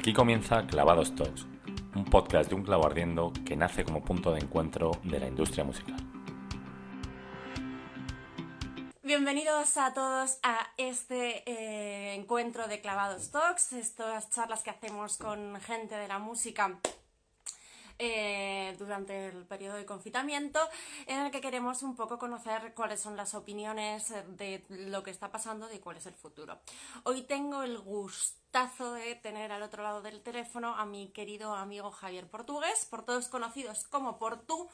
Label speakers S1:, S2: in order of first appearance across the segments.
S1: Aquí comienza Clavados Talks, un podcast de un clavo ardiendo que nace como punto de encuentro de la industria musical.
S2: Bienvenidos a todos a este eh, encuentro de Clavados Talks, estas charlas que hacemos con gente de la música eh, durante el periodo de confinamiento, en el que queremos un poco conocer cuáles son las opiniones de lo que está pasando y cuál es el futuro. Hoy tengo el gustazo de tener al otro lado del teléfono a mi querido amigo Javier Portugués, por todos conocidos como Portu,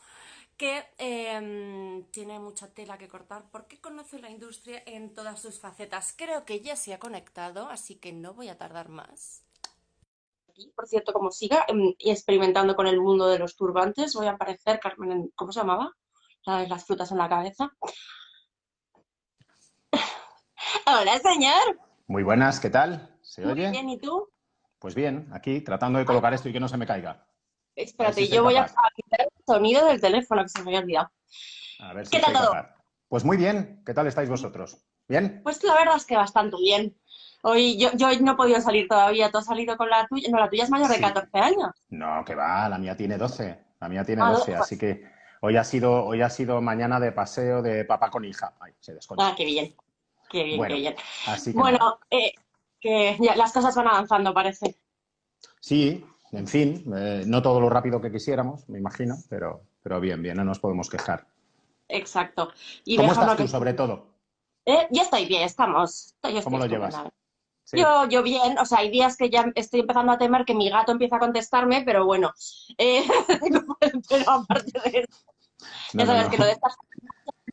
S2: que em, tiene mucha tela que cortar porque conoce la industria en todas sus facetas. Creo que ya se ha conectado, así que no voy a tardar más
S3: por cierto, como siga em, experimentando con el mundo de los turbantes, voy a aparecer Carmen, ¿cómo se llamaba? Las frutas en la cabeza. Hola, señor.
S4: Muy buenas, ¿qué tal? ¿Se
S3: Muy
S4: oye?
S3: bien, ¿y tú?
S4: Pues bien, aquí tratando de colocar esto y que no se me caiga.
S3: Espérate,
S4: si
S3: yo voy a
S4: capaz.
S3: a quitar el sonido del teléfono que se me había olvidado.
S4: A ver si
S3: ¿Qué tal todo?
S4: capaz. Pues muy bien, ¿qué tal estáis vosotros? ¿Bien?
S3: Pues la verdad es que bastante bien. Hoy yo, yo no he podido salir todavía. ¿Tú has salido con la tuya? No, la tuya es mayor de
S4: Sí.
S3: 14 años.
S4: No, que va, la mía tiene 12. La mía tiene
S3: Ah,
S4: 12,
S3: pues-
S4: así que hoy ha sido, hoy ha sido mañana de paseo de papá con hija. Ay, se desconecta.
S3: Ah, qué bien. Qué bien,
S4: Bueno,
S3: qué bien.
S4: Así que
S3: Bueno, eh, que ya las cosas van avanzando, parece.
S4: sí, en fin, eh, no todo lo rápido que quisiéramos, me imagino, pero, pero bien, bien, no nos podemos quejar.
S3: Exacto. Y
S4: ¿Cómo estás tú,
S3: que-
S4: sobre todo?
S3: Eh, ya estoy bien, estamos. Yo
S4: ¿Cómo lo llevas? Sí.
S3: Yo, yo bien, o sea, hay días que ya estoy empezando a temer que mi gato empiece a contestarme, pero bueno, eh, pero aparte de eso,
S4: No,
S3: ya
S4: no,
S3: sabes
S4: no.
S3: que lo de estas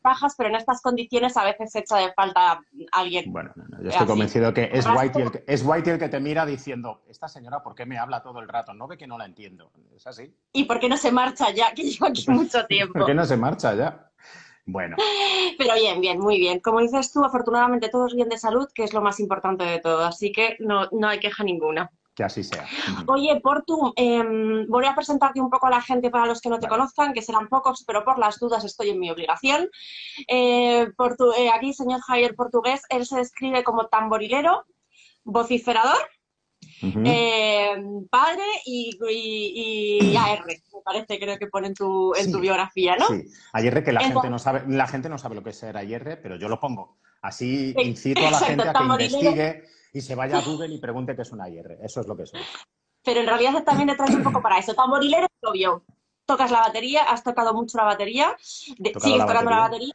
S3: bajas, pero en estas condiciones a veces se echa de falta alguien.
S4: Bueno, no, no, yo estoy
S3: Así.
S4: convencido que es Whitey, el que, es Whitey el que te mira diciendo, esta señora, ¿por qué me habla todo el rato? ¿No ve que no la entiendo? ¿Es así?
S3: ¿Y por qué no se marcha ya? Que llevo aquí mucho tiempo.
S4: ¿Por qué no se marcha ya? Bueno,
S3: Pero bien, bien, muy bien. Como dices tú, afortunadamente todos bien de salud, que es lo más importante de todo, así que no, no hay queja ninguna.
S4: que así sea.
S3: Oye, Portu, em, voy a presentarte un poco a la gente para los que no te
S4: Vale.
S3: conozcan, que serán pocos, pero por las dudas estoy en mi obligación. Eh, Portu- eh, aquí, señor Javier Portugués, él se describe como tamborilero, vociferador, eh, padre y, y- y AR, parece, creo que pone en tu, en tu biografía, ¿no?
S4: Sí, ayer que la
S3: Entonces-
S4: gente no sabe, la gente no sabe lo que es ser ayer, pero yo lo pongo. Así
S3: Sí,
S4: incito a la gente a que investigue y se vaya a Google y pregunte qué es un ayer. Eso es lo que soy.
S3: Pero en realidad también te traes un poco para eso. Tamborilero es obvio. Tocas la batería, has tocado mucho la batería, sigues tocando la
S4: batería.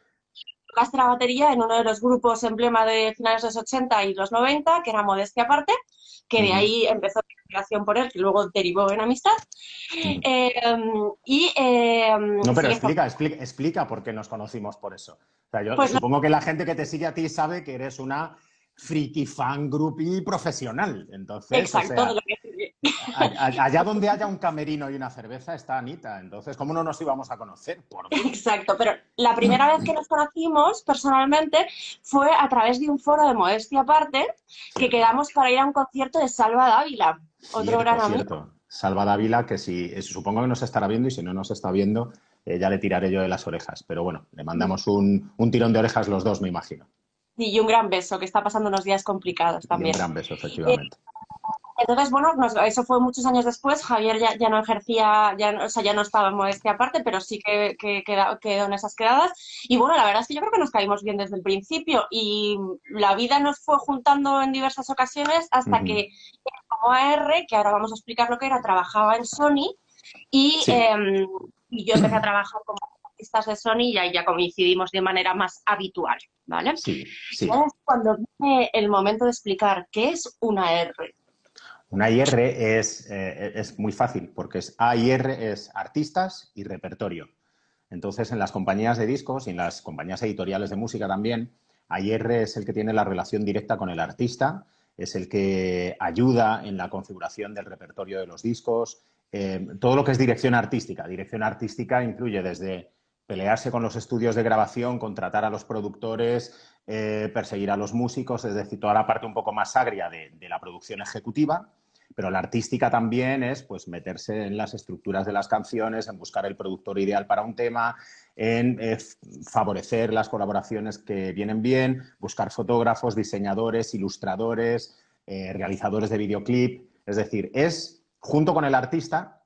S3: Tocaste la batería en uno de los grupos emblema de finales de los 80 y los 90, que era Modestia Aparte, que de ahí empezó la relación por él, que luego derivó en amistad. Eh, y, eh,
S4: No, pero explica, explica, explica por qué nos conocimos por eso. O sea, yo
S3: Pues no-
S4: supongo que la gente que te sigue a ti sabe que eres una friki fan groupie profesional. Entonces, o
S3: Exacto,
S4: sea,
S3: lo que-
S4: allá donde haya un camerino y una cerveza está Anita. Entonces, ¿cómo no nos íbamos a conocer? Por.
S3: Exacto, pero la primera vez que nos conocimos personalmente fue a través de un foro de Modestia Aparte, que quedamos para ir a un concierto de Salva Dávila, otro
S4: Cierto,
S3: gran amigo.
S4: cierto. Salva Dávila, que si eh, supongo que nos estará viendo y si no nos está viendo, eh, ya le tiraré yo de las orejas. Pero bueno, le mandamos un, un tirón de orejas los dos, me imagino.
S3: Y un gran beso, que está pasando unos días complicados
S4: Y un
S3: también.
S4: gran beso, efectivamente.
S3: Entonces, bueno, nos- eso fue muchos años después. Javier ya, ya no ejercía, ya, o sea, ya no estaba en modestia aparte, pero sí que, que quedó en esas quedadas. Y bueno, la verdad es que yo creo que nos caímos bien desde el principio y la vida nos fue juntando en diversas ocasiones hasta que como AR, que ahora vamos a explicar lo que era, trabajaba en Sony y,
S4: Sí.
S3: em, y yo empecé a trabajar como artistas de Sony y ahí ya coincidimos de manera más habitual, ¿vale?
S4: Sí, sí.
S3: Es cuando viene el momento de explicar qué es una R.
S4: Una IR es, eh, es muy fácil, porque es A y R es artistas y repertorio. Entonces, en las compañías de discos y en las compañías editoriales de música también, AIR es el que tiene la relación directa con el artista, es el que ayuda en la configuración del repertorio de los discos, eh, todo lo que es dirección artística. Dirección artística incluye desde pelearse con los estudios de grabación, contratar a los productores, eh, perseguir a los músicos, es decir, toda la parte un poco más agria de, la producción ejecutiva, pero la artística también es pues meterse en las estructuras de las canciones, en buscar el productor ideal para un tema, en eh, favorecer las colaboraciones que vienen bien, buscar fotógrafos, diseñadores, ilustradores, eh, realizadores de videoclip. Es decir, es junto con el artista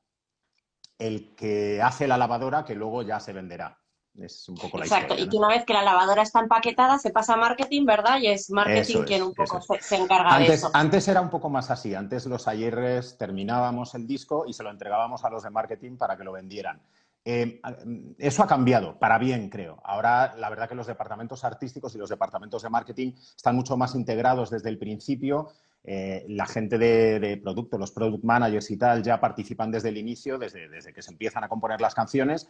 S4: el que hace la lavadora que luego ya se venderá. Es un poco la
S3: Exacto, y que una vez que la lavadora está empaquetada se pasa a marketing, ¿verdad? Y es marketing quien un poco se, encarga
S4: de
S3: eso.
S4: Antes era un poco más así, antes los ayeres terminábamos el disco y se lo entregábamos a los de marketing para que lo vendieran. Eh, eso ha cambiado, para bien, creo. Ahora, la verdad que los departamentos artísticos y los departamentos de marketing están mucho más integrados desde el principio. Eh, la gente de, producto, los product managers y tal, ya participan desde el inicio, desde, desde que se empiezan a componer las canciones.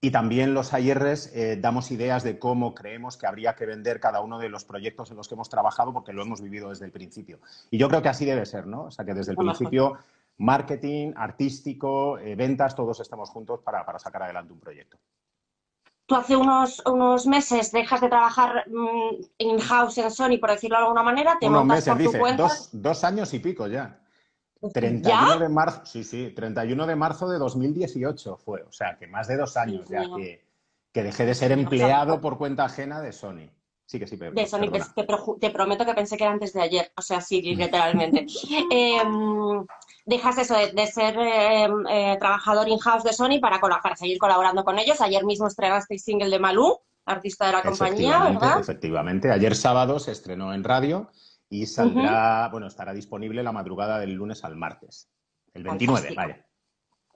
S4: Y también los AIRs eh, damos ideas de cómo creemos que habría que vender cada uno de los proyectos en los que hemos trabajado, porque lo hemos vivido desde el principio. Y yo creo que así debe ser, ¿no? O sea, que desde el principio, marketing, artístico, eh, ventas, todos estamos juntos para, sacar adelante un proyecto.
S3: Tú hace unos, unos meses dejas de trabajar mm, in-house en Sony, por decirlo de alguna manera, te
S4: unos meses, dice, Dos, dos años y pico ya. 31 de marzo, sí, sí, 31 de marzo de 2018 fue, o sea, que más de dos años ya que, que, dejé de ser empleado por cuenta ajena de Sony. Sí que sí, pero,
S3: De Sony, te, prometo que pensé que era antes de ayer, o sea, sí, literalmente. Em, dejas eso de, ser em, eh, trabajador in-house de Sony para, para seguir colaborando con ellos. Ayer mismo estrenaste el single de Malú, artista de la compañía, ¿verdad?
S4: Efectivamente, ayer sábado se estrenó en radio y saldrá, bueno, estará disponible la madrugada del lunes al martes, el 29, vaya.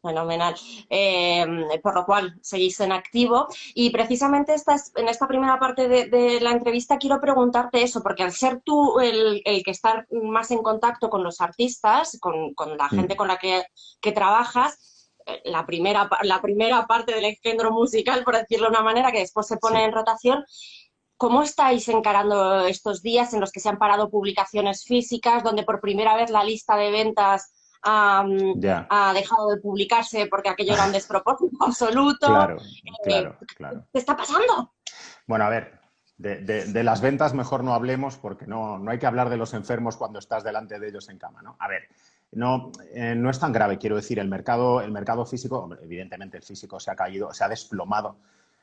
S3: Fenomenal. Em, por lo cual, seguís en activo. Y precisamente esta, en esta primera parte de, la entrevista quiero preguntarte eso, porque al ser tú el, que estar más en contacto con los artistas, con, la mm. gente con la que, trabajas, eh, la primera, la primera parte del género musical, por decirlo de una manera, que después se pone en rotación, ¿Cómo estáis encarando estos días en los que se han parado publicaciones físicas, donde por primera vez la lista de ventas ha, dejado de publicarse porque aquello era un despropósito absoluto?
S4: Claro, eh, claro, claro.
S3: ¿Qué está pasando?
S4: Bueno, a ver, de, las ventas mejor no hablemos porque no, no, hay que hablar de los enfermos cuando estás delante de ellos en cama, ¿no? A ver, no, eh, no es tan grave, quiero decir, el mercado, el mercado físico, evidentemente el físico se ha caído, se ha desplomado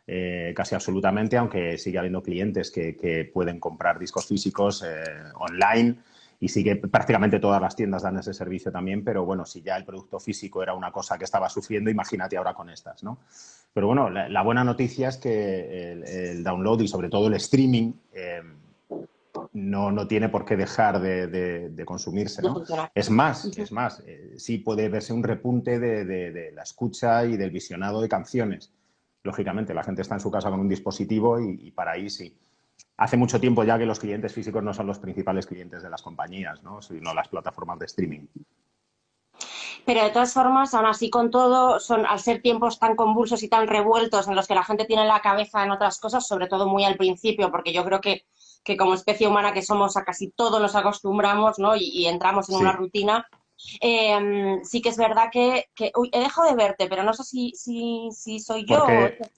S4: eh, casi absolutamente, aunque sigue habiendo clientes que, pueden comprar discos físicos eh, online y sigue prácticamente todas las tiendas dan ese servicio también, pero bueno, si ya el producto físico era una cosa que estaba sufriendo, imagínate ahora con estas, ¿no? Pero bueno, la, buena noticia es que el, download y sobre todo el streaming eh, no, tiene por qué dejar de, consumirse, ¿no? Es más, es más, sí puede verse un repunte de la escucha y del visionado de canciones lógicamente, la gente está en su casa con un dispositivo y, para ahí sí. Hace mucho tiempo ya que los clientes físicos no son los principales clientes de las compañías, ¿no? sino las plataformas de streaming.
S3: Pero de todas formas, aún así con todo, son al ser tiempos tan convulsos y tan revueltos en los que la gente tiene la cabeza en otras cosas, sobre todo muy al principio, porque yo creo que, como especie humana que somos a casi todo nos acostumbramos ¿no? y, entramos en una rutina, Em, sí que es verdad que, uy, he dejado de verte, pero no sé si, si, si soy yo.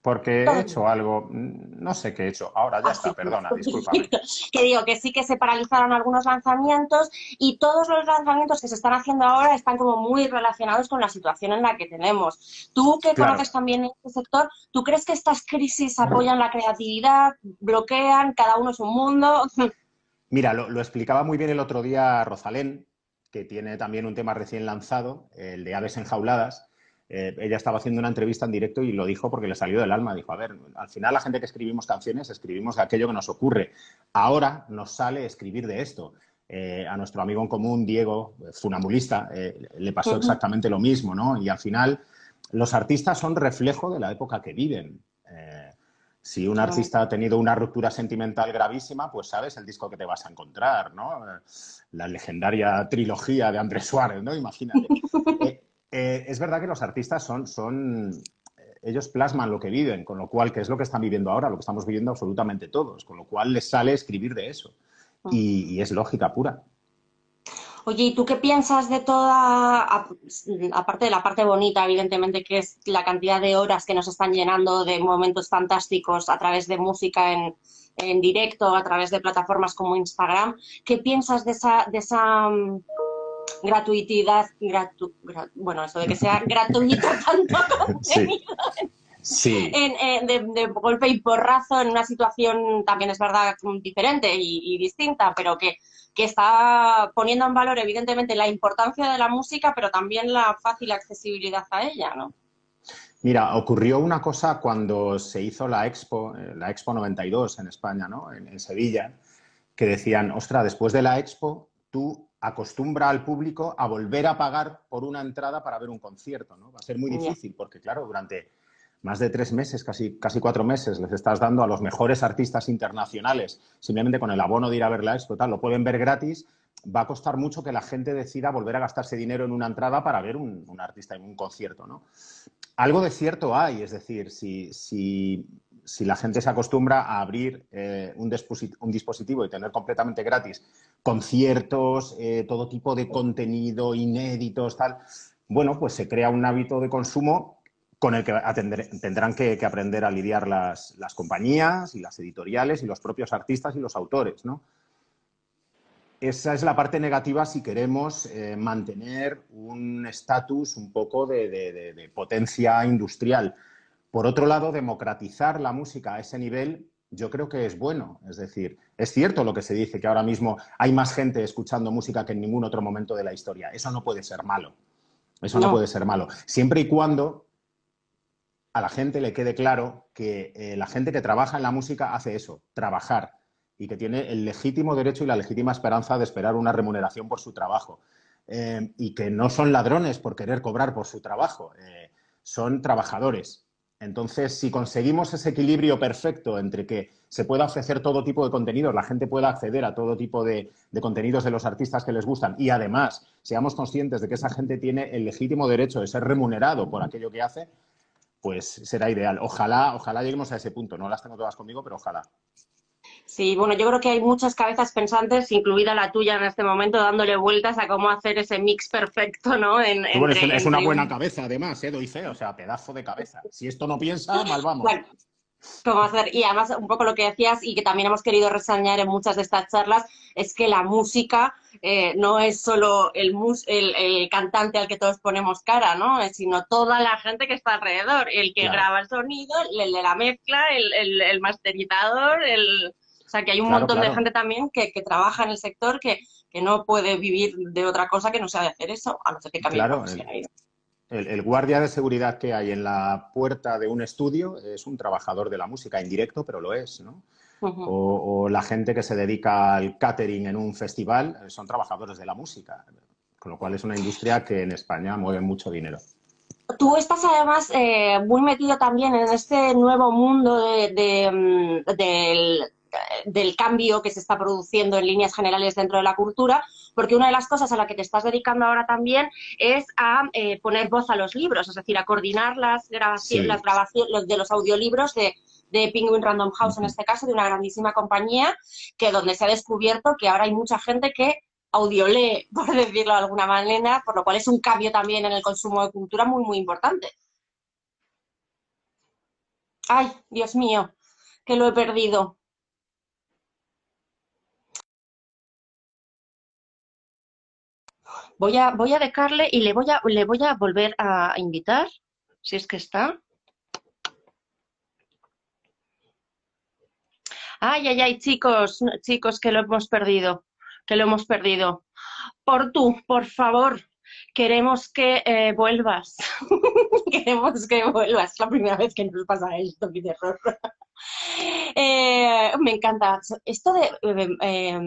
S4: Porque, he hecho algo, no sé qué he hecho. Ahora ya ah, está, perdona, discúlpame.
S3: que digo que sí que se paralizaron algunos lanzamientos y todos los lanzamientos que se están haciendo ahora están como muy relacionados con la situación en la que tenemos. Tú que conoces también este sector, ¿tú crees que estas crisis apoyan la creatividad, bloquean, cada uno es un mundo?
S4: Mira, lo, lo explicaba muy bien el otro día Rosalén, que tiene también un tema recién lanzado, el de aves enjauladas. Eh, ella estaba haciendo una entrevista en directo y lo dijo porque le salió del alma. Dijo, a ver, al final la gente que escribimos canciones, escribimos de aquello que nos ocurre. Ahora nos sale escribir de esto. Eh, a nuestro amigo en común, Diego, funambulista, eh, le pasó exactamente lo mismo, ¿no? Y al final los artistas son reflejo de la época que viven. Si un artista ha tenido una ruptura sentimental gravísima, pues sabes el disco que te vas a encontrar, ¿no? La legendaria trilogía de Andrés Suárez, ¿no? Imagínate. Eh, eh, es verdad que los artistas son, son, eh, ellos plasman lo que viven, con lo cual, ¿qué es lo que están viviendo ahora? Lo que estamos viviendo absolutamente todos, con lo cual les sale escribir de eso. Mm. y es lógica pura.
S3: Oye, ¿y tú qué piensas de toda, aparte de la parte bonita, evidentemente, que es la cantidad de horas que nos están llenando de momentos fantásticos a través de música en, en directo, a través de plataformas como Instagram? ¿Qué piensas de esa, de esa mm, gratuitidad, bueno, eso de que sea gratuito tanto contenido? sí. De, golpe y porrazo en una situación también es verdad diferente y, distinta, pero que, que, está poniendo en valor evidentemente la importancia de la música, pero también la fácil accesibilidad a ella, ¿no?
S4: Mira, ocurrió una cosa cuando se hizo la Expo, eh, la Expo 92 en España, ¿no? En, Sevilla, que decían, ostra, después de la Expo, tú acostumbra al público a volver a pagar por una entrada para ver un concierto, ¿no? Va a ser muy difícil porque, claro, durante más de tres meses, casi, casi cuatro meses, les estás dando a los mejores artistas internacionales, simplemente con el abono de ir a ver la expo, tal, lo pueden ver gratis, va a costar mucho que la gente decida volver a gastarse dinero en una entrada para ver un, un artista en un concierto, ¿no? algo de cierto hay, es decir, si, si, la gente se acostumbra a abrir eh, un, dispositivo y tener completamente gratis conciertos, eh, todo tipo de contenido, inéditos, tal, bueno, pues se crea un hábito de consumo con el que tendrán que, aprender a lidiar las, las, compañías y las editoriales y los propios artistas y los autores, ¿no? esa es la parte negativa si queremos eh, mantener un estatus un poco de, potencia industrial. Por otro lado, democratizar la música a ese nivel yo creo que es bueno. Es decir, es cierto lo que se dice, que ahora mismo hay más gente escuchando música que en ningún otro momento de la historia. Eso no puede ser malo. Eso no, puede ser malo. Siempre y cuando a la gente le quede claro que eh, la gente que trabaja en la música hace eso, trabajar y que tiene el legítimo derecho y la legítima esperanza de esperar una remuneración por su trabajo. Eh, y que no son ladrones por querer cobrar por su trabajo, eh, son trabajadores. Entonces, si conseguimos ese equilibrio perfecto entre que se pueda ofrecer todo tipo de contenidos, la gente pueda acceder a todo tipo de, contenidos de los artistas que les gustan y además seamos conscientes de que esa gente tiene el legítimo derecho de ser remunerado por aquello que hace, pues será ideal. Ojalá, ojalá lleguemos a ese punto. No las tengo todas conmigo, pero ojalá.
S3: Sí, bueno, yo creo que hay muchas cabezas pensantes, incluida la tuya en este momento, dándole vueltas a cómo hacer ese mix perfecto, ¿no?
S4: En, es, una buena cabeza, además, ¿eh? Doy fe, o sea, pedazo de cabeza. Si esto no piensa, mal vamos. Bueno,
S3: cómo hacer. Y además, un poco lo que decías y que también hemos querido reseñar en muchas de estas charlas, es que la música eh, no es solo el, el, cantante al que todos ponemos cara, ¿no? Sino toda la gente que está alrededor, el que graba el sonido, el de la mezcla, el, el masterizador, el o sea, que hay un montón de gente también que, trabaja en el sector que, no puede vivir de otra cosa que no sea de hacer eso, a no ser que cambie
S4: claro, el, el, guardia de seguridad que hay en la puerta de un estudio es un trabajador de la música, indirecto, pero lo es, ¿no? o, la gente que se dedica al catering en un festival eh, son trabajadores de la música, con lo cual es una industria que en España mueve mucho dinero.
S3: Tú estás además eh, muy metido también en este nuevo mundo de, mm, del del cambio que se está produciendo en líneas generales dentro de la cultura, porque una de las cosas a la que te estás dedicando ahora también es a eh, poner voz a los libros, es decir, a coordinar las grabaciones, las grabaciones de los audiolibros de, de Penguin Random House, en este caso, de una grandísima compañía, que donde se ha descubierto que ahora hay mucha gente que audiolee, por decirlo de alguna manera, por lo cual es un cambio también en el consumo de cultura muy, muy importante. Ay, Dios mío, que lo he perdido. Voy a, voy a dejarle y le voy a, le voy a volver a invitar, si es que está. Ay, ay, ay, chicos, chicos, que lo hemos perdido, que lo hemos perdido. Por tú, por favor, queremos que eh, vuelvas. queremos que vuelvas. La primera vez que nos pasa esto, mi error. Eh, me encanta. Esto de eh,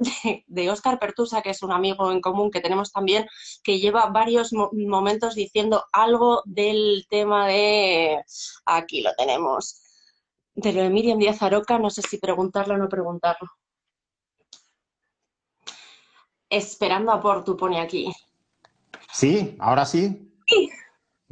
S3: de, Oscar Pertusa, que es un amigo en común que tenemos también, que lleva varios momentos diciendo algo del tema de, aquí lo tenemos, de lo de Miriam Díaz Aroca, no sé si preguntarlo o no preguntarlo. Esperando a Portu, pone aquí.
S4: Sí, ahora sí. Sí.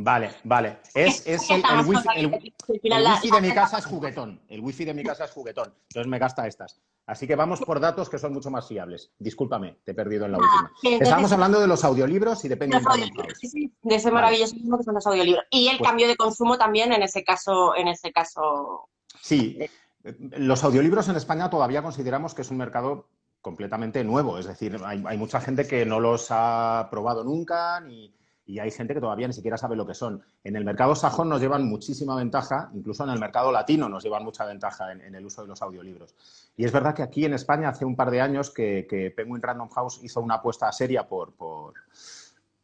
S4: Vale, vale. Es, es el, wifi, de mi casa es juguetón. El wifi de mi casa es juguetón. Entonces me gasta estas. Así que vamos por datos que son mucho más fiables. Discúlpame, te he perdido en la última. Estamos hablando de los audiolibros y depende
S3: de Sí, sí, de ese maravilloso que son los audiolibros. Y el pues cambio de consumo también en ese caso, en ese caso.
S4: Sí, los audiolibros en España todavía consideramos que es un mercado completamente nuevo. Es decir, hay, hay mucha gente que no los ha probado nunca ni y hay gente que todavía ni siquiera sabe lo que son. En el mercado sajón nos llevan muchísima ventaja, incluso en el mercado latino nos llevan mucha ventaja en, el uso de los audiolibros. Y es verdad que aquí en España hace un par de años que, Penguin Random House hizo una apuesta seria por,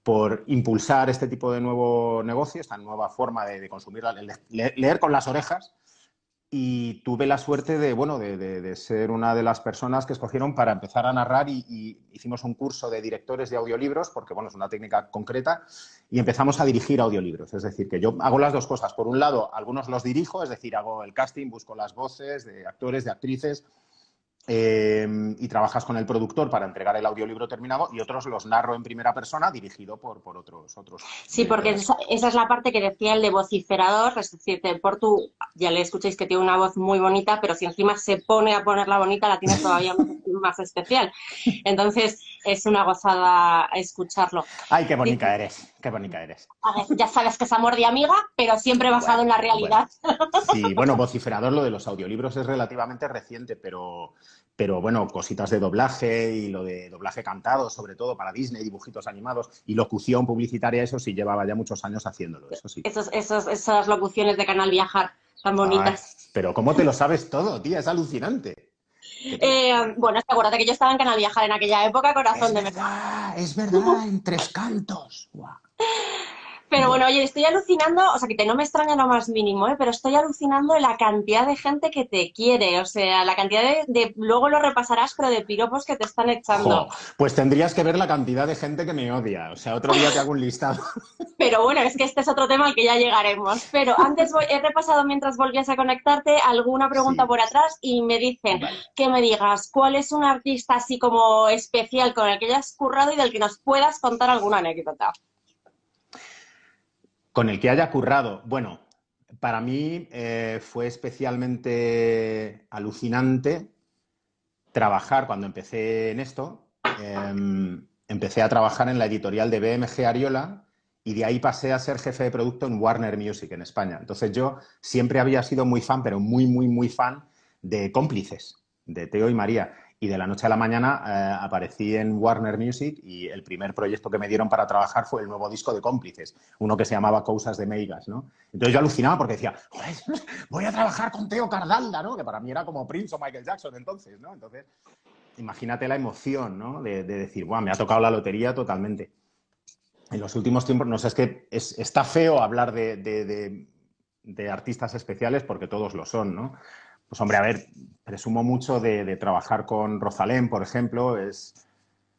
S4: por, impulsar este tipo de nuevo negocio, esta nueva forma de, consumir, leer con las orejas y tuve la suerte de, bueno, de, ser una de las personas que escogieron para empezar a narrar y, hicimos un curso de directores de audiolibros, porque, bueno, es una técnica concreta, y empezamos a dirigir audiolibros. Es decir, que yo hago las dos cosas. Por un lado, algunos los dirijo, es decir, hago el casting, busco las voces de actores, de actrices, eh, y trabajas con el productor para entregar el audiolibro terminado y otros los narro en primera persona dirigido por, por otros, otros.
S3: Sí, porque esa, es la parte que decía el de vociferador, es decir, por tu, ya le escucháis que tiene una voz muy bonita, pero si encima se pone a ponerla bonita, la tiene todavía más especial. Entonces, es una gozada escucharlo.
S4: Ay, qué bonita eres, qué bonita eres.
S3: ya sabes que es amor de amiga, pero siempre basado en la realidad.
S4: Sí, bueno, vociferador, lo de los audiolibros es relativamente reciente, pero pero bueno, cositas de doblaje y lo de doblaje cantado, sobre todo para Disney, dibujitos animados y locución publicitaria, eso sí llevaba ya muchos años haciéndolo, eso sí.
S3: esas locuciones de Canal Viajar tan bonitas.
S4: pero ¿cómo te lo sabes todo, tía? Es alucinante.
S3: Eh, bueno, acuérdate que yo estaba en Canal Viajar en aquella época, corazón
S4: de
S3: verdad.
S4: Es verdad, en tres cantos.
S3: Pero bueno, oye, estoy alucinando, o sea, que no me extraña lo más mínimo, ¿eh? pero estoy alucinando la cantidad de gente que te quiere, o sea, la cantidad de, luego lo repasarás, pero de piropos que te están echando.
S4: pues tendrías que ver la cantidad de gente que me odia, o sea, otro día te hago un listado.
S3: Pero bueno, es que este es otro tema al que ya llegaremos. Pero antes he repasado mientras volvías a conectarte alguna pregunta por atrás y me dicen que me digas cuál es un artista así como especial con el que hayas currado y del que nos puedas contar alguna anécdota.
S4: Con el que haya currado. Bueno, para mí eh, fue especialmente alucinante trabajar cuando empecé en esto. Em, empecé a trabajar en la editorial de BMG Ariola y de ahí pasé a ser jefe de producto en Warner Music en España. Entonces yo siempre había sido muy fan, pero muy, muy, muy fan de cómplices, de Teo y María y de la noche a la mañana eh, aparecí en Warner Music y el primer proyecto que me dieron para trabajar fue el nuevo disco de cómplices, uno que se llamaba Cosas de Meigas, ¿no? Entonces yo alucinaba porque decía, voy a trabajar con Teo Cardalda, ¿no? Que para mí era como Prince o Michael Jackson entonces, ¿no? Entonces, imagínate la emoción, ¿no? De, decir, bueno, me ha tocado la lotería totalmente. En los últimos tiempos, no sé, es que está feo hablar de, de artistas especiales porque todos lo son, ¿no? Pues hombre, a ver, presumo mucho de, trabajar con Rosalén, por ejemplo. Es,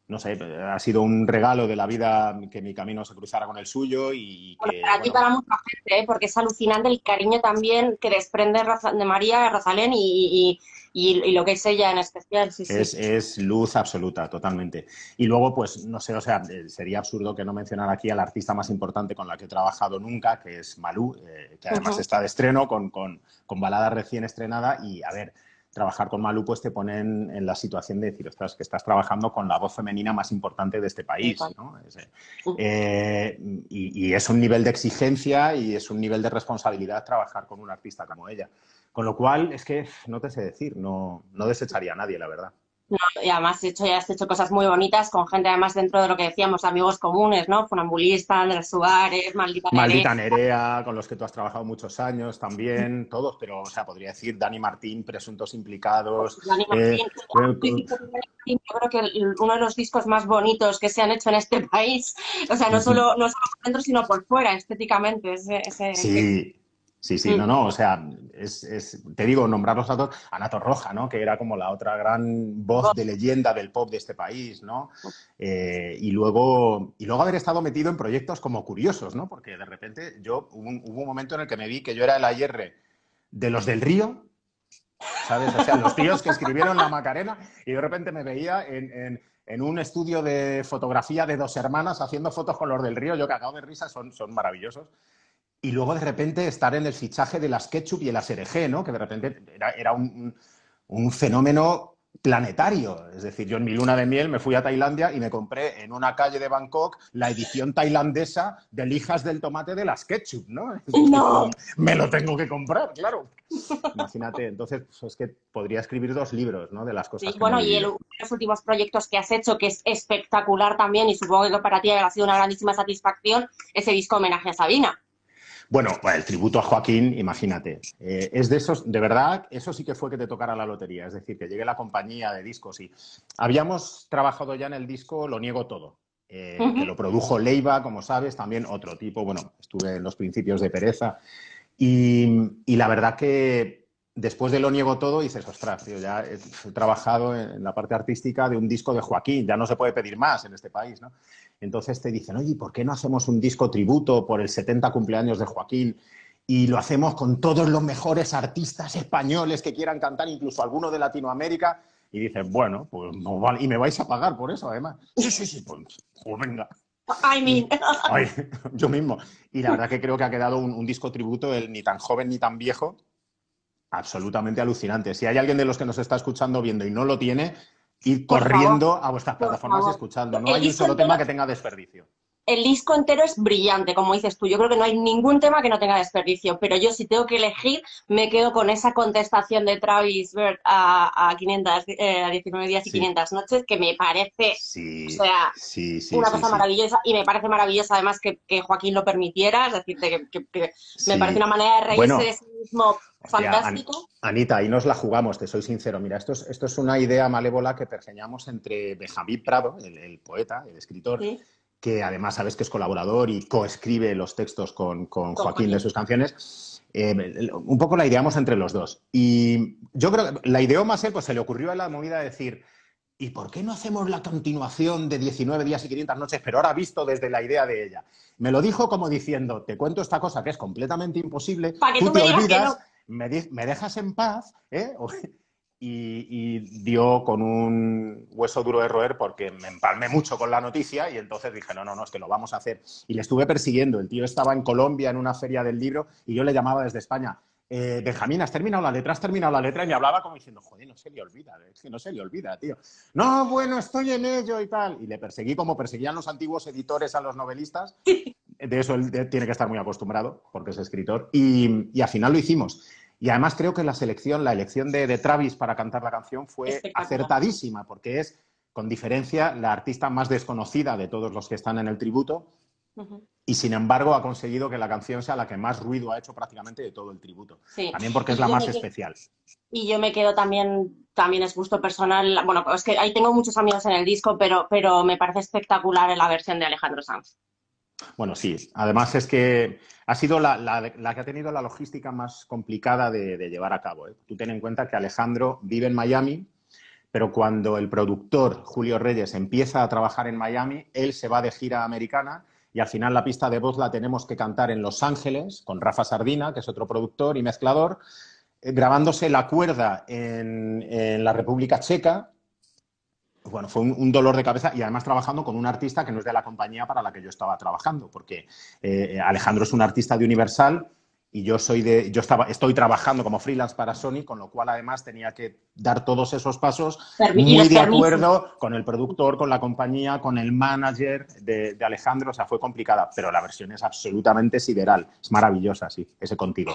S4: no sé, ha sido un regalo de la vida que mi camino se cruzara con el suyo y
S3: que, para ti para mucha gente, ¿eh? porque es alucinante el cariño también que desprende de María Rosalén y, y, lo que es ella en especial. Sí,
S4: es, es, luz absoluta, totalmente. Y luego, pues, no sé, o sea, eh, sería absurdo que no mencionara aquí a la artista más importante con la que he trabajado nunca, que es Malú, eh, que además está de estreno con, con, con balada recién estrenada y, a ver, trabajar con Malú pues te pone en, la situación de decir, ostras, que estás trabajando con la voz femenina más importante de este país, ¿no? Eh, y, es un nivel de exigencia y es un nivel de responsabilidad trabajar con un artista como ella. Con lo cual, es que no te sé decir, no, no desecharía a nadie, la verdad.
S3: No, y además hecho, ya has hecho cosas muy bonitas con gente además dentro de lo que decíamos, amigos comunes, ¿no? Funambulista, Andrés Suárez, Maldita
S4: Nerea. Maldita Nerea, con los que tú has trabajado muchos años también, todos, pero, o sea, podría decir Dani Martín, presuntos implicados. Dani
S3: eh, Martín, yo creo que uno de los discos más bonitos que se han hecho en este país, o sea, no solo, no solo por dentro, sino por fuera, estéticamente. Ese,
S4: sí. Sí, sí, no, mm. no, o sea, es, te digo, nombrarlos a todos, Anato Roja, ¿no? Que era como la otra gran voz de leyenda del pop de este país, ¿no? Eh, y, luego, y luego haber estado metido en proyectos como curiosos, ¿no? Porque de repente yo, hubo un, momento en el que me vi que yo era el AIR de los del río, ¿sabes? O sea, los tíos que escribieron La Macarena y de repente me veía en, un estudio de fotografía de dos hermanas haciendo fotos con los del río, yo cagado de risa, son, son maravillosos y luego de repente estar en el fichaje de las Ketchup y el ASRG, ¿no? Que de repente era, un, fenómeno planetario. Es decir, yo en mi luna de miel me fui a Tailandia y me compré en una calle de Bangkok la edición tailandesa de Lijas del Tomate de las Ketchup, ¿no?
S3: No.
S4: Me lo tengo que comprar, claro. Imagínate, entonces pues, es que podría escribir dos libros, ¿no? De las cosas.
S3: Sí,
S4: que
S3: bueno,
S4: me
S3: y el- los últimos proyectos que has hecho, que es espectacular también, y supongo que para ti ha sido una grandísima satisfacción, ese disco homenaje a Sabina.
S4: Bueno, el tributo a Joaquín, imagínate. Eh, es de esos, de verdad, eso sí que fue que te tocara la lotería. Es decir, que llegue la compañía de discos y habíamos trabajado ya en el disco Lo Niego Todo, eh, que lo produjo Leiva, como sabes, también otro tipo. Bueno, estuve en los principios de Pereza. Y, y la verdad que después de Lo Niego Todo dices, ostras, tío, ya he, he trabajado en la parte artística de un disco de Joaquín, ya no se puede pedir más en este país, ¿no? Entonces te dicen, oye, ¿por qué no hacemos un disco tributo por el 70 cumpleaños de Joaquín? Y lo hacemos con todos los mejores artistas españoles que quieran cantar, incluso alguno de Latinoamérica. Y dices, bueno, pues no vale. Y me vais a pagar por eso, además. Sí, sí, sí, pues, pues venga.
S3: I mean,
S4: Ay, yo mismo. Y la verdad que creo que ha quedado un, un disco tributo, el ni tan joven ni tan viejo, absolutamente alucinante. Si hay alguien de los que nos está escuchando, viendo y no lo tiene,
S3: Por
S4: corriendo a vuestras plataformas y escuchando. No
S3: El
S4: hay un solo tema que tenga desperdicio.
S3: El disco entero es brillante, como dices tú. Yo creo que no hay ningún tema que no tenga desperdicio, pero yo si tengo que elegir, me quedo con esa contestación de Travis Bird a, a 500, eh, a 19 días y
S4: Sí.
S3: 500 noches, que me parece
S4: Sí,
S3: O sea,
S4: sí,
S3: una cosa maravillosa y me parece maravilloso además que, que Joaquín lo permitiera, es decir, que, que- que me parece una manera de reírse
S4: Bueno,
S3: de sí mismo fantástico.
S4: An- Anita, ahí nos la jugamos, te soy sincero. Mira, esto es, esto es una idea malévola que pergeñamos entre Benjamín Prado, el, el poeta, el escritor,
S3: Sí.
S4: Que además sabes que es colaborador y coescribe los textos con, con Joaquín de sus canciones. Eh, un poco la ideamos entre los dos. Y yo creo que la ideó más él, pues se le ocurrió a la movida de decir, ¿y por qué no hacemos la continuación de 19 días y 500 noches, pero ahora visto desde la idea de ella? Me lo dijo como diciendo, te cuento esta cosa que es completamente imposible, tú
S3: tú
S4: te
S3: me
S4: olvidas, me, me dejas en paz, ¿eh? Y, y dio con un hueso duro de roer porque me empalmé mucho con la noticia y entonces dije, no, no, no, es que lo vamos a hacer. Y le estuve persiguiendo. El tío estaba en Colombia en una feria del libro y yo le llamaba desde España. Eh, Benjamín, ¿has terminado la letra? ¿Has terminado la letra? Y me hablaba como diciendo, joder, no se le olvida, es que no se le olvida, tío. No, bueno, estoy en ello y tal. Y le perseguí como perseguían los antiguos editores a los novelistas. De eso él de- tiene que estar muy acostumbrado, porque es escritor. Y, y al final lo hicimos. Y además creo que la selección, la elección de, de Travis para cantar la canción fue acertadísima, porque es, con diferencia, la artista más desconocida de todos los que están en el tributo. Y sin embargo ha conseguido que la canción sea la que más ruido ha hecho prácticamente de todo el tributo.
S3: Sí.
S4: También porque es la más
S3: quedo-
S4: especial.
S3: Y yo me quedo también, también es gusto personal, bueno, es que ahí tengo muchos amigos en el disco, pero, pero me parece espectacular la versión de Alejandro Sanz.
S4: Bueno, sí. Además es que ha sido la, que ha tenido la logística más complicada de, llevar a cabo. ¿eh? Tú ten en cuenta que Alejandro vive en Miami, pero cuando el productor Julio Reyes empieza a trabajar en Miami, él se va de gira americana y al final la pista de voz la tenemos que cantar en Los Ángeles con Rafa Sardina, que es otro productor y mezclador, eh, grabándose la cuerda en la República Checa. Bueno, fue un, dolor de cabeza y además trabajando con un artista que no es de la compañía para la que yo estaba trabajando, porque eh, Alejandro es un artista de Universal y yo soy de, yo estaba, estoy trabajando como freelance para Sony, con lo cual además tenía que dar todos esos pasos muy de
S3: permisos.
S4: acuerdo con el productor, con la compañía, con el manager de, de Alejandro, o sea, fue complicada, pero la versión es absolutamente sideral, es maravillosa, sí, ese contigo.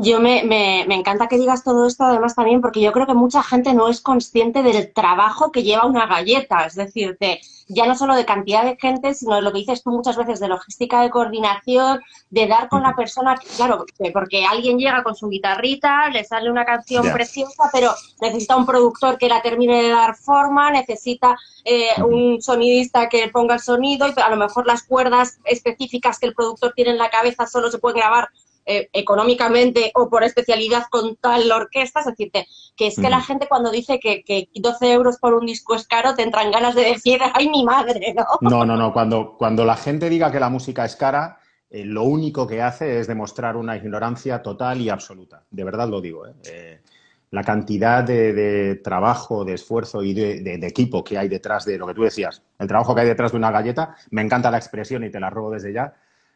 S3: Yo me, me, me encanta que digas todo esto además también porque yo creo que mucha gente no es consciente del trabajo que lleva una galleta, es decir, de, ya no solo de cantidad de gente, sino de lo que dices tú muchas veces de logística de coordinación, de dar con la persona, claro, que- porque alguien llega con su guitarrita, le sale una canción preciosa, pero necesita un productor que la termine de dar forma, necesita eh, un sonidista que ponga el sonido y a lo mejor las cuerdas específicas que el productor tiene en la cabeza solo se pueden grabar eh, económicamente o por especialidad con tal orquesta, es decir, que, que es que la gente cuando dice que, que 12 euros por un disco es caro, te entran ganas de decir, ¡ay, mi madre! ¿no?
S4: No, no, no, cuando, cuando la gente diga que la música es cara, eh, lo único que hace es demostrar una ignorancia total y absoluta, de verdad lo digo. ¿eh? Eh, la cantidad de, de trabajo, de esfuerzo y de, de- de equipo que hay detrás de lo que tú decías, el trabajo que hay detrás de una galleta, me encanta la expresión y te la robo desde ya.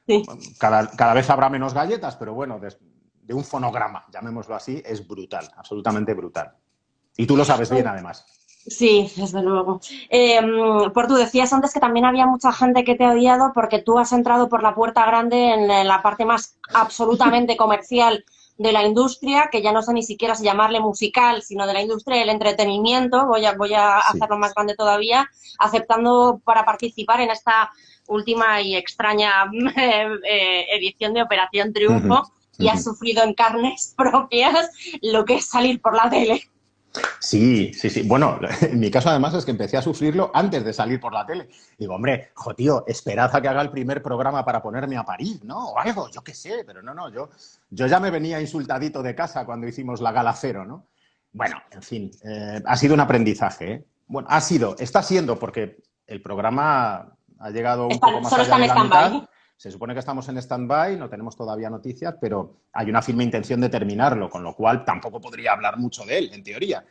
S3: Sí.
S4: Cada, cada vez habrá menos galletas, pero bueno, de un fonograma, llamémoslo así, es brutal, absolutamente brutal. Y tú lo sabes bien, además.
S3: Sí, desde luego. Eh, por tú decías antes que también había mucha gente que te ha odiado porque tú has entrado por la puerta grande en la parte más absolutamente comercial de la industria, que ya no sé ni siquiera si llamarle musical, sino de la industria del entretenimiento, voy a, voy a hacerlo más grande todavía, aceptando para participar en esta última y extraña eh, edición de Operación Triunfo. Y has sufrido en carnes propias lo que es salir por la tele.
S4: Sí, sí, sí. Bueno, en mi caso además es que empecé a sufrirlo antes de salir por la tele. Digo, hombre, jo, tío, esperad a que haga el primer programa para ponerme a parir, ¿no? O algo, yo qué sé, pero no, no, yo, yo ya me venía insultadito de casa cuando hicimos la gala cero, ¿no? Bueno, en fin, eh, ha sido un aprendizaje, ¿eh? Bueno, ha sido, está siendo, porque el programa ha llegado un poco más allá de la mitad. Se supone que estamos en stand-by, no tenemos todavía noticias, pero hay una firme intención de terminarlo, con lo cual tampoco podría hablar mucho de él, en teoría.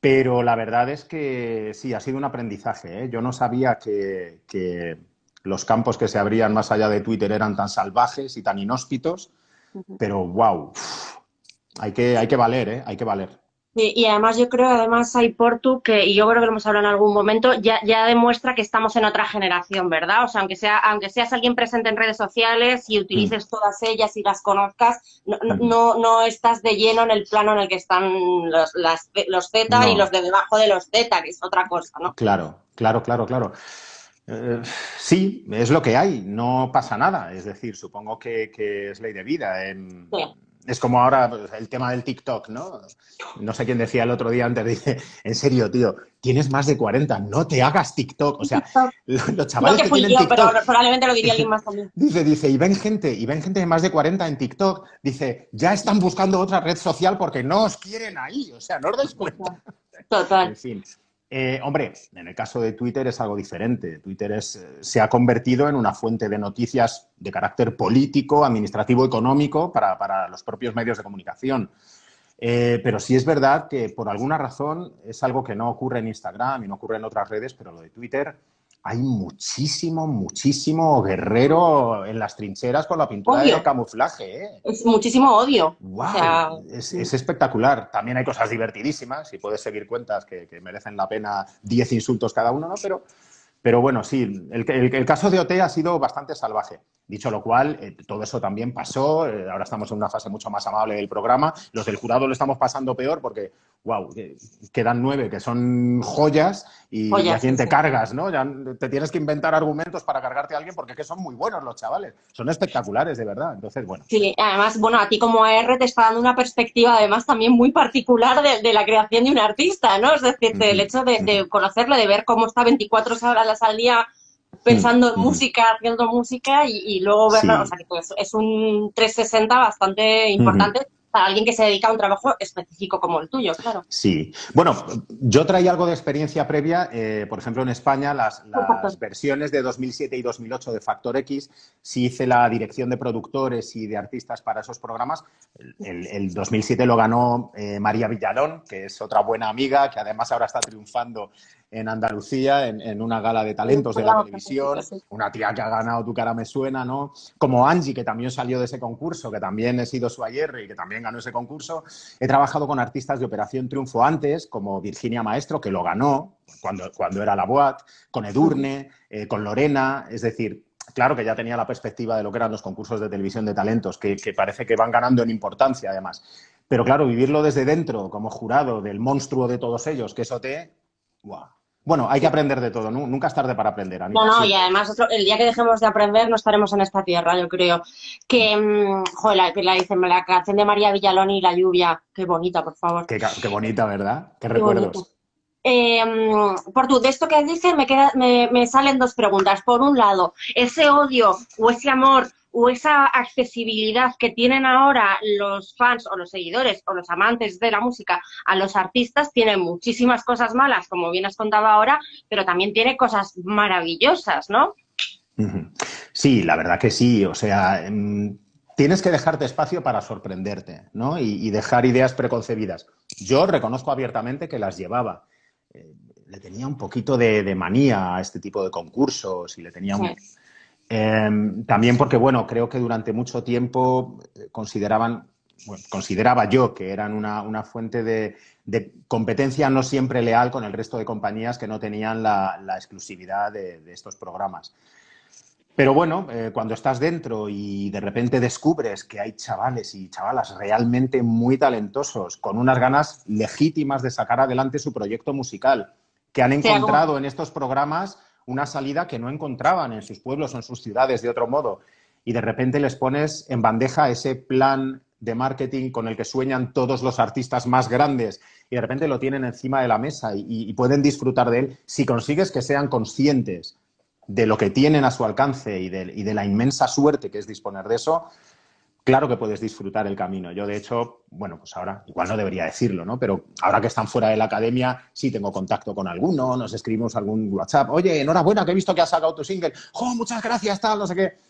S4: Pero la verdad es que sí, ha sido un aprendizaje. ¿eh? Yo no sabía que, los campos que se abrían más allá de Twitter eran tan salvajes y tan inhóspitos, pero wow, hay que, hay que valer, ¿eh? hay que valer
S3: y además yo creo, además hay Portu, que y yo creo que lo hemos hablado en algún momento, ya, ya demuestra que estamos en otra generación, ¿verdad? O sea, aunque sea, aunque seas alguien presente en redes sociales y utilices mm. todas ellas y las conozcas, no, no, mm. no, estás de lleno en el plano en el que están los, las, los Z y los de debajo de los Z, que es otra cosa, ¿no?
S4: Claro, claro, claro, claro. Eh, sí, es lo que hay, no pasa nada. Es decir, supongo que, que es ley de vida. En, es como ahora el tema del TikTok, ¿no? No sé quién decía el otro día antes, dice, en serio, tío, tienes más de 40, no te hagas TikTok. O sea, los chavales que, tienen TikTok...
S3: Pero probablemente lo diría alguien más también.
S4: Dice, dice, y ven gente, y ven gente de más de 40 en TikTok, dice, ya están buscando otra red social porque no os quieren ahí. O sea, no os dais cuenta.
S3: Total.
S4: En fin. Eh, hombre, en el caso de Twitter es algo diferente. Twitter eh, se ha convertido en una fuente de noticias de carácter político, administrativo, económico para, los propios medios de comunicación. Eh, pero sí es verdad que por alguna razón es algo que no ocurre en Instagram y no ocurre en otras redes, pero lo de Twitter hay muchísimo, muchísimo guerrero en las trincheras con la pintura de camuflaje. ¿eh?
S3: Es muchísimo odio.
S4: es, espectacular. También hay cosas divertidísimas y puedes seguir cuentas que, que merecen la pena 10 insultos cada uno, ¿no? Pero pero bueno, sí, el, caso de OT ha sido bastante salvaje. Dicho lo cual, eh, todo eso también pasó. Eh, ahora estamos en una fase mucho más amable del programa. Los del jurado lo estamos pasando peor porque, wow, quedan nueve que son joyas y, a quién te cargas, ¿no? Ya te tienes que inventar argumentos para cargarte a alguien porque que son muy buenos los chavales. Son espectaculares, de verdad. Entonces, bueno.
S3: Sí, además, bueno, a ti como AR te está dando una perspectiva además también muy particular de, la creación de un artista, ¿no? Es decir, el hecho de, de conocerlo, de ver cómo está 24 horas al día pensando en música, haciendo música y, luego verlo, o sea, que pues, es un 360 bastante importante para alguien que se dedica a un trabajo específico como el tuyo, claro.
S4: Sí. Bueno, yo traía algo de experiencia previa. Eh, por ejemplo, en España, las, versiones de 2007 y 2008 de Factor X, sí hice la dirección de productores y de artistas para esos programas. El, 2007 lo ganó eh, María Villalón, que es otra buena amiga, que además ahora está triunfando en Andalucía, en, una gala de talentos de la televisión, una tía que ha ganado Tu cara me suena, ¿no? Como Angie, que también salió de ese concurso, que también he sido su ayer y que también ganó ese concurso. He trabajado con artistas de Operación Triunfo antes, como Virginia Maestro, que lo ganó cuando, cuando era la Boat, con Edurne, eh, con Lorena, es decir, claro que ya tenía la perspectiva de lo que eran los concursos de televisión de talentos, que, parece que van ganando en importancia además. Pero claro, vivirlo desde dentro, como jurado del monstruo de todos ellos, que es OT, ¡guau! Bueno, hay que aprender de todo, ¿no? nunca es tarde para aprender.
S3: no, no, y además el día que dejemos de aprender no estaremos en esta tierra, yo creo. Que, mm, joder, la, la, dicen, la canción de María Villalón y la lluvia, qué bonita, por favor.
S4: Qué, bonita, ¿verdad? Qué, recuerdos.
S3: Eh, mm, por tu, de esto que dices me, me, me salen dos preguntas. Por un lado, ese odio o ese amor o esa accesibilidad que tienen ahora los fans o los seguidores o los amantes de la música a los artistas tiene muchísimas cosas malas, como bien has contado ahora, pero también tiene cosas maravillosas, ¿no?
S4: Sí, la verdad que sí. O sea, em, tienes que dejarte espacio para sorprenderte, ¿no? Y, dejar ideas preconcebidas. Yo reconozco abiertamente que las llevaba. Eh, le tenía un poquito de, manía a este tipo de concursos y le tenía un, Em, también porque, bueno, creo que durante mucho tiempo eh, consideraban consideraba yo que eran una, fuente de, competencia no siempre leal con el resto de compañías que no tenían la, exclusividad de, estos programas. Pero bueno, eh, cuando estás dentro y de repente descubres que hay chavales y chavalas realmente muy talentosos, con unas ganas legítimas de sacar adelante su proyecto musical, que han encontrado en estos programas una salida que no encontraban en sus pueblos o en sus ciudades de otro modo, y de repente les pones en bandeja ese plan de marketing con el que sueñan todos los artistas más grandes y de repente lo tienen encima de la mesa y, pueden disfrutar de él, si consigues que sean conscientes de lo que tienen a su alcance y de, la inmensa suerte que es disponer de eso, claro que puedes disfrutar el camino. Yo, de hecho, bueno, pues ahora, igual no debería decirlo, ¿no? Pero ahora que están fuera de la academia, sí tengo contacto con alguno, nos escribimos algún WhatsApp, oye, enhorabuena, que he visto que has sacado tu single, ¡oh, muchas gracias, tal, no sé qué!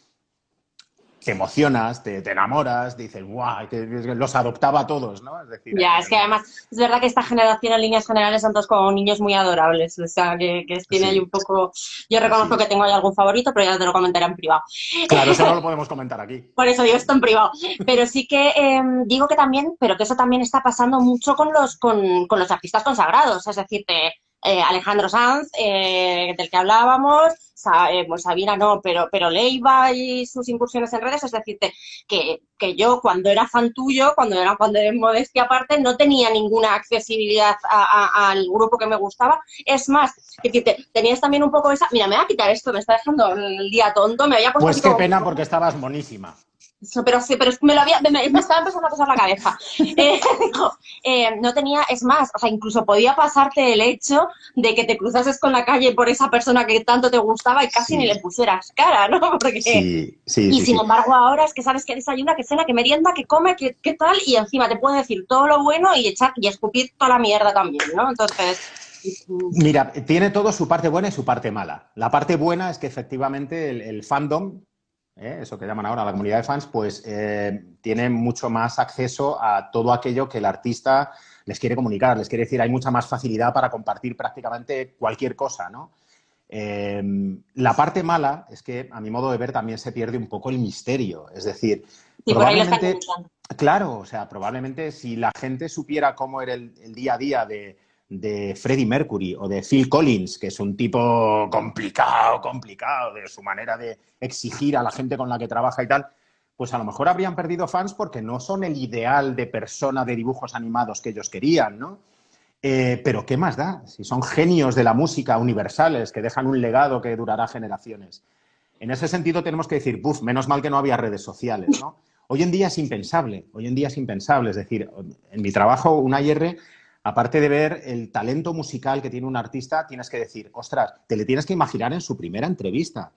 S4: Te emocionas, te, enamoras, dices, guau, que, los adoptaba a todos, ¿no?
S3: Es decir, ya, es que además es verdad que esta generación en líneas generales son todos como niños muy adorables, o sea, que, que tiene ahí un poco... Yo reconozco que tengo ahí algún favorito, pero ya te lo comentaré en privado.
S4: Claro, eso no lo podemos comentar aquí.
S3: Por eso digo esto en privado. Pero sí que em, digo que también, pero que eso también está pasando mucho con los, con, con los artistas consagrados, es decir, te eh, Alejandro Sanz, eh, del que hablábamos, eh, pues Sabina no, pero, pero Leiva y sus incursiones en redes, es decirte que, que yo cuando era fan tuyo, cuando era cuando era modestia aparte, no tenía ninguna accesibilidad al grupo que me gustaba. Es más, que tenías también un poco esa, mira, me voy a quitar esto, me está dejando el día tonto, me había
S4: puesto Pues qué pena porque estabas monísima
S3: pero sí, pero me lo había, me, estaba empezando a pasar la cabeza. Eh, eh, no, tenía, es más, o sea, incluso podía pasarte el hecho de que te cruzases con la calle por esa persona que tanto te gustaba y casi ni le pusieras cara, ¿no? Porque, sí, sí, y sin embargo ahora es que sabes que desayuna, que cena, que merienda, que come, que, qué tal, y encima te puede decir todo lo bueno y echar y escupir toda la mierda también, ¿no? Entonces...
S4: Mira, tiene todo su parte buena y su parte mala. La parte buena es que efectivamente el fandom ¿eh? eso que llaman ahora la comunidad de fans, pues eh, tiene mucho más acceso a todo aquello que el artista les quiere comunicar, les quiere decir, hay mucha más facilidad para compartir prácticamente cualquier cosa, ¿no? Eh, la parte mala es que, a mi modo de ver, también se pierde un poco el misterio. Es decir, probablemente, claro, o sea, probablemente si la gente supiera cómo era el día a día de, de Freddie Mercury o de Phil Collins, que es un tipo complicado, complicado, de su manera de exigir a la gente con la que trabaja y tal, pues a lo mejor habrían perdido fans porque no son el ideal de persona de dibujos animados que ellos querían, ¿no? Eh, pero ¿qué más da? Si son genios de la música universales que dejan un legado que durará generaciones. En ese sentido tenemos que decir, buf, menos mal que no había redes sociales, ¿no? Hoy en día es impensable, hoy en día es impensable. Es decir, en mi trabajo, un AIR aparte de ver el talento musical que tiene un artista, tienes que decir, ostras, te le tienes que imaginar en su primera entrevista.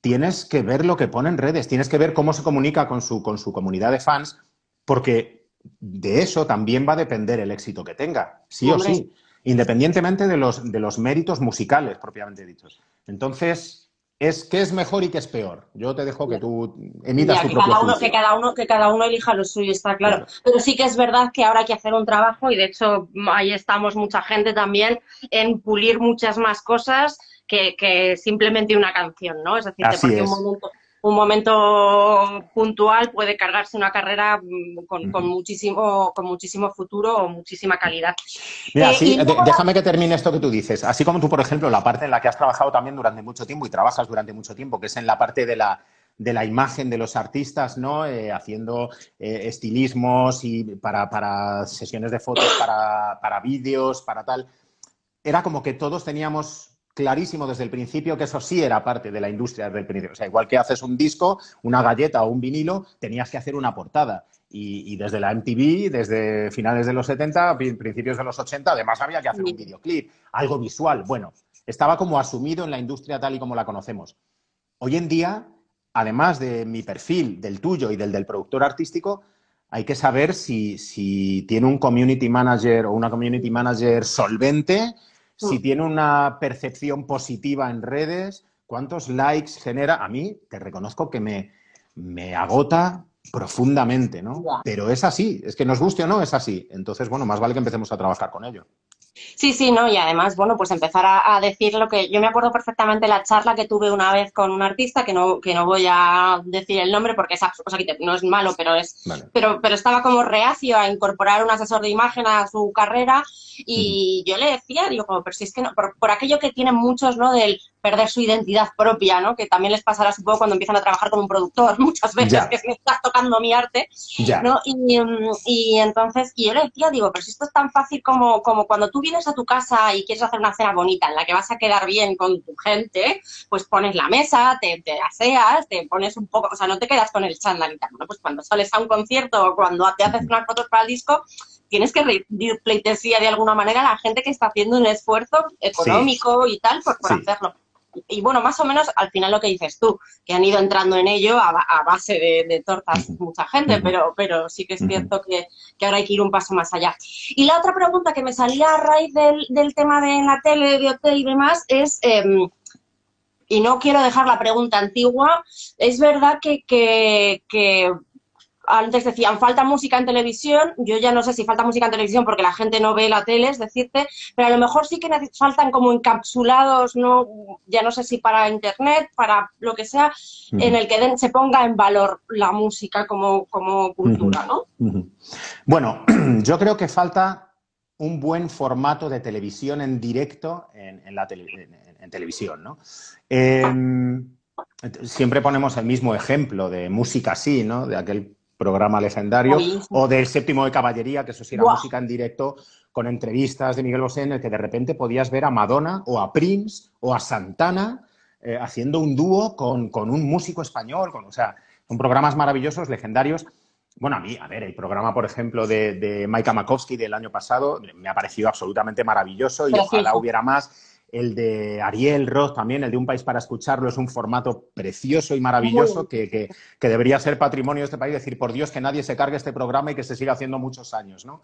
S4: Tienes que ver lo que pone en redes, tienes que ver cómo se comunica con su, con su comunidad de fans, porque de eso también va a depender el éxito que tenga, sí o sí, independientemente de los, de los méritos musicales propiamente dichos. Entonces, es qué es mejor y qué es peor. Yo te dejo que tú emitas tu
S3: que cada uno, que cada uno que cada uno elija lo suyo, está claro. Pero sí que es verdad que ahora hay que hacer un trabajo y de hecho ahí estamos mucha gente también en pulir muchas más cosas que, que simplemente una canción, ¿no? Es decir, porque un momento un momento puntual puede cargarse una carrera mm, con, muchísimo, con muchísimo futuro o muchísima calidad.
S4: Mira, eh, déjame que termine esto que tú dices. Así como tú, por ejemplo, la parte en la que has trabajado también durante mucho tiempo y trabajas durante mucho tiempo, que es en la parte de la, de la imagen de los artistas, ¿no? Eh, haciendo eh, estilismos y para, para, sesiones de fotos, para, para vídeos, para tal. Era como que todos teníamos clarísimo desde el principio que eso sí era parte de la industria desde el principio. O sea, igual que haces un disco, una galleta o un vinilo, tenías que hacer una portada. Y, desde la MTV, desde finales de los 70, principios de los 80, además había que hacer un videoclip, algo visual. Bueno, estaba como asumido en la industria tal y como la conocemos. Hoy en día, además de mi perfil, del tuyo y del del productor artístico, hay que saber si, si tiene un community manager o una community manager solvente, si mm. tiene una percepción positiva en redes, cuántos likes genera. A mí te reconozco que me, me agota profundamente, ¿no? Pero es así, es que nos guste o no, es así. Entonces, bueno, más vale que empecemos a trabajar con ello.
S3: Sí, sí, no, y además, bueno, pues empezar a, decir lo que yo me acuerdo perfectamente la charla que tuve una vez con un artista, que no, que no voy a decir el nombre porque es, o sea, no es malo, pero es, pero, pero estaba como reacio a incorporar un asesor de imagen a su carrera y yo le decía, digo, pero si es que no, por, por aquello que tienen muchos, ¿no? Del perder su identidad propia, ¿no? Que también les pasará supongo cuando empiezan a trabajar con un productor muchas veces, que me estás tocando mi arte, ¿no? Y, y, entonces, y yo le decía, digo, pero si esto es tan fácil como, como cuando tú vienes a tu casa y quieres hacer una cena bonita en la que vas a quedar bien con tu gente, pues pones la mesa, te, te aseas, te pones un poco, o sea, no te quedas con el chándal y tal, ¿no? Pues cuando sales a un concierto o cuando te haces unas fotos para el disco, tienes que rendir pleitesía de alguna manera a la gente que está haciendo un esfuerzo económico y tal por, por hacerlo y bueno, más o menos al final lo que dices tú, que han ido entrando en ello a, base de, tortas mucha gente, pero, pero sí que es cierto que, ahora hay que ir un paso más allá. Y la otra pregunta que me salía a raíz del, tema de la tele, de hotel y demás es... Em, y no quiero dejar la pregunta antigua, es verdad que, que, que antes decían falta música en televisión, yo ya no sé si falta música en televisión porque la gente no ve la tele, es decirte, pero a lo mejor sí que faltan como encapsulados, no, ya no sé si para internet, para lo que sea, en el que se ponga en valor la música como, como cultura, ¿no?
S4: Bueno, yo creo que falta un buen formato de televisión en directo en, la en, televisión, ¿no? Em, siempre ponemos el mismo ejemplo de música así, ¿no? De aquel programa legendario, o del séptimo de caballería, que eso sí era música en directo, con entrevistas de Miguel Bosé, en el que de repente podías ver a Madonna o a Prince o a Santana eh, haciendo un dúo con, un músico español, con, o sea, son programas maravillosos, legendarios. Bueno, a mí, a ver, el programa, por ejemplo, de, de Maika Makowski del año pasado me ha parecido absolutamente maravilloso y ojalá hubiera más el de Ariel Roth también, el de Un País para Escucharlo, es un formato precioso y maravilloso que, debería ser patrimonio de este país. Decir, por Dios, que nadie se cargue este programa y que se siga haciendo muchos años, ¿no?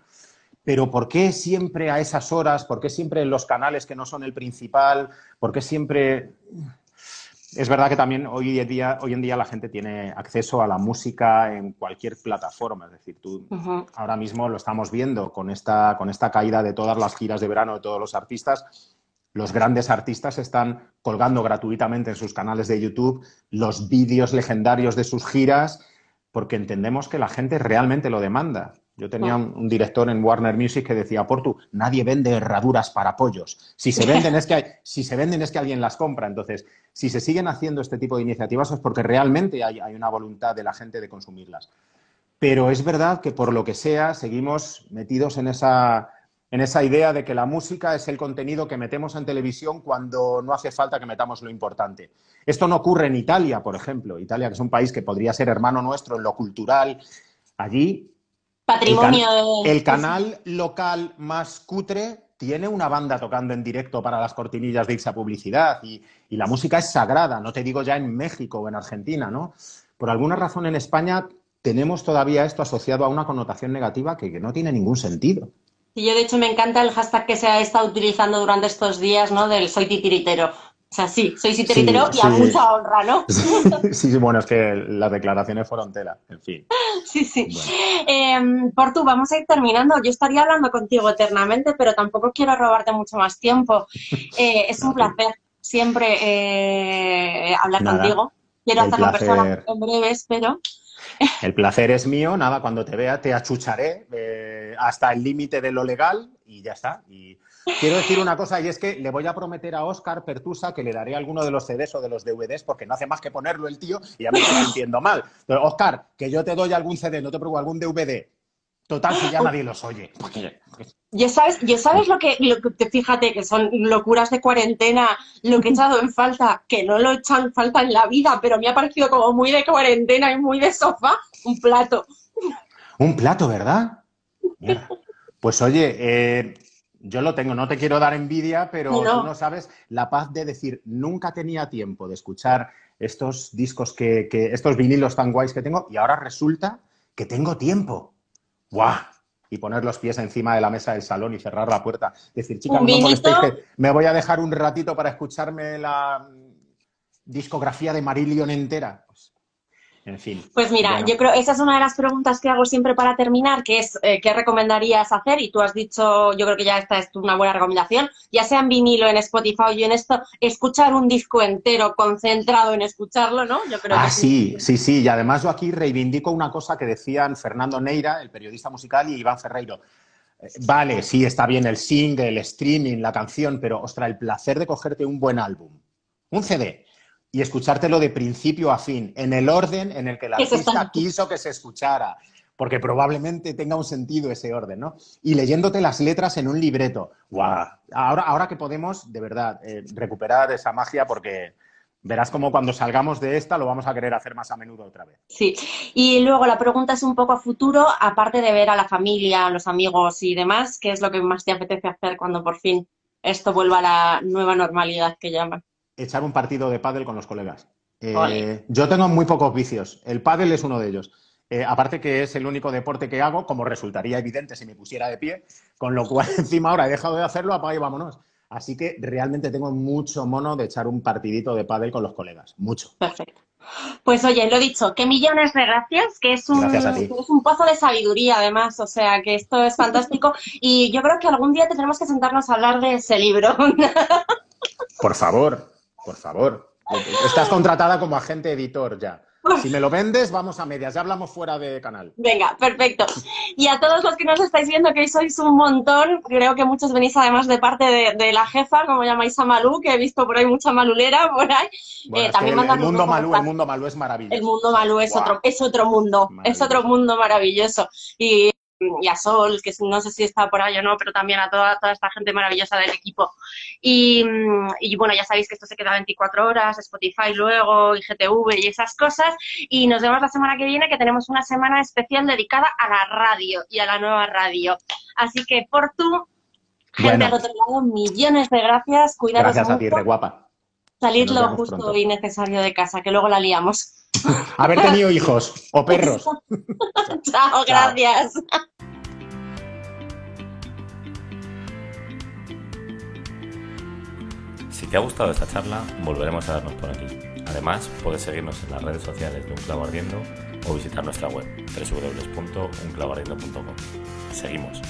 S4: Pero ¿por qué siempre a esas horas? ¿Por qué siempre en los canales que no son el principal? ¿Por qué siempre...? Es verdad que también hoy en día, hoy en día la gente tiene acceso a la música en cualquier plataforma. Es decir, tú ahora mismo lo estamos viendo con esta, con esta caída de todas las giras de verano de todos los artistas los grandes artistas están colgando gratuitamente en sus canales de YouTube los vídeos legendarios de sus giras porque entendemos que la gente realmente lo demanda. Yo tenía un, director en Warner Music que decía, Portu, nadie vende herraduras para pollos. Si se venden es que si se venden es que alguien las compra. Entonces, si se siguen haciendo este tipo de iniciativas es porque realmente hay una voluntad de la gente de consumirlas. Pero es verdad que por lo que sea seguimos metidos en esa en esa idea de que la música es el contenido que metemos en televisión cuando no hace falta que metamos lo importante. Esto no ocurre en Italia, por ejemplo. Italia, que es un país que podría ser hermano nuestro en lo cultural. Allí.
S3: Patrimonio.
S4: El, canal local más cutre tiene una banda tocando en directo para las cortinillas de esa publicidad y, la música es sagrada, no te digo ya en México o en Argentina, ¿no? Por alguna razón en España tenemos todavía esto asociado a una connotación negativa que no tiene ningún sentido.
S3: Y yo, de hecho, me encanta el hashtag que se ha estado utilizando durante estos días, ¿no? Del soy titiritero. O sea, sí, soy titiritero y a mucha honra, ¿no?
S4: Sí, sí, bueno, es que las declaraciones fueron tela, en fin.
S3: Sí, sí. Em, por tú, vamos a ir terminando. Yo estaría hablando contigo eternamente, pero tampoco quiero robarte mucho más tiempo. Eh, es un placer siempre eh, hablar contigo. Quiero hacerlo personas en breves, pero...
S4: El placer es mío, nada, cuando te vea te achucharé eh, hasta el límite de lo legal y ya está. Y quiero decir una cosa y es que le voy a prometer a Oscar Pertusa que le daré alguno de los CDs o de los DVDs porque no hace más que ponerlo el tío y ya me estoy sintiendo mal. Pero, Oscar, que yo te doy algún CD, no te preocupes, algún DVD. Total, si ya nadie los oye.
S3: Ya sabes, ya sabes lo que, lo que, fíjate que son locuras de cuarentena, lo que he echado en falta, que no lo he echado en falta en la vida, pero me ha parecido como muy de cuarentena y muy de sofá, un plato.
S4: Un plato, ¿verdad? Pues oye, eh, yo lo tengo, no te quiero dar envidia, pero tú no sabes la paz de decir, nunca tenía tiempo de escuchar estos discos que, que estos vinilos tan guays que tengo, y ahora resulta que tengo tiempo. ¡Guau! y poner los pies encima de la mesa del salón y cerrar la puerta. Decir, chicas, no molestéis que me voy a dejar un ratito para escucharme la discografía de Marillion entera. Pues, En fin.
S3: Pues mira,
S4: Bueno.
S3: yo creo, esa es una de las preguntas que hago siempre para terminar, que es eh, ¿qué recomendarías hacer? Y tú has dicho, yo creo que ya esta es una buena recomendación, ya sea en vinilo, en Spotify o en esto, escuchar un disco entero concentrado en escucharlo, ¿no? Yo creo
S4: Ah,
S3: que
S4: sí, sí, sí. Y además yo aquí reivindico una cosa que decían Fernando Neira, el periodista musical, y Iván Ferreiro. Eh, Vale, sí, está bien el single, el streaming, la canción, pero, ostras, el placer de cogerte un buen álbum, un CD, y escuchártelo de principio a fin, en el orden en el que
S3: se
S4: artista quiso que se escuchara, porque probablemente tenga un sentido ese orden, ¿no? Y leyéndote las letras en un libreto. ¡Guau! Ahora, ahora que podemos, de verdad, eh, recuperar esa magia, porque verás como cuando salgamos de esta lo vamos a querer hacer más a menudo otra vez.
S3: Sí, y luego la pregunta es un poco a futuro, aparte de ver a la familia, a los amigos y demás, ¿qué es lo que más te apetece hacer cuando por fin esto vuelva a la nueva normalidad que llaman?
S4: Echar un partido de pádel con los colegas. Eh, yo tengo muy pocos vicios. El pádel es uno de ellos. Eh, aparte que es el único deporte que hago, como resultaría evidente si me pusiera de pie, con lo cual encima ahora he dejado de hacerlo, apaga y vámonos. Así que realmente tengo mucho mono de echar un partidito de pádel con los colegas. Mucho.
S3: Perfecto. Pues oye, lo dicho, que millones de gracias, que es un, es un pozo de sabiduría además, o sea, que esto es fantástico y yo creo que algún día tendremos que sentarnos a hablar de ese libro.
S4: Por favor, por favor. Estás contratada como agente editor ya. Si me lo vendes, vamos a medias. Ya hablamos fuera de canal.
S3: Venga, perfecto. Y a todos los que nos estáis viendo, que sois un montón, creo que muchos venís además de parte de, de la jefa, como llamáis a Malú, que he visto por ahí mucha malulera por ahí.
S4: Bueno,
S3: Eh, también
S4: el, mundo
S3: un
S4: malú, el mundo malú es maravilloso.
S3: El mundo Malú es otro, es otro mundo, es otro mundo maravilloso. Y, y a Sol, que no sé si está por ahí o no, pero también a toda, toda esta gente maravillosa del equipo. Y, mm, y bueno, ya sabéis que esto se queda 24 horas, Spotify luego, IGTV y esas cosas. Y nos vemos la semana que viene, que tenemos una semana especial dedicada a la radio y a la nueva radio. Así que por tu gente
S4: Bueno.
S3: al otro lado, millones de gracias, cuidaros
S4: Gracias a ti, re guapa.
S3: salid lo justo
S4: pronto.
S3: y necesario de casa, que luego la liamos.
S4: Haber tenido hijos o perros.
S3: Chao, gracias.
S1: Si te ha gustado esta charla, volveremos a darnos por aquí. Además, puedes seguirnos en las redes sociales de Un Clavo Ardiendo o visitar nuestra web www.unclavoardiendo.com. Seguimos.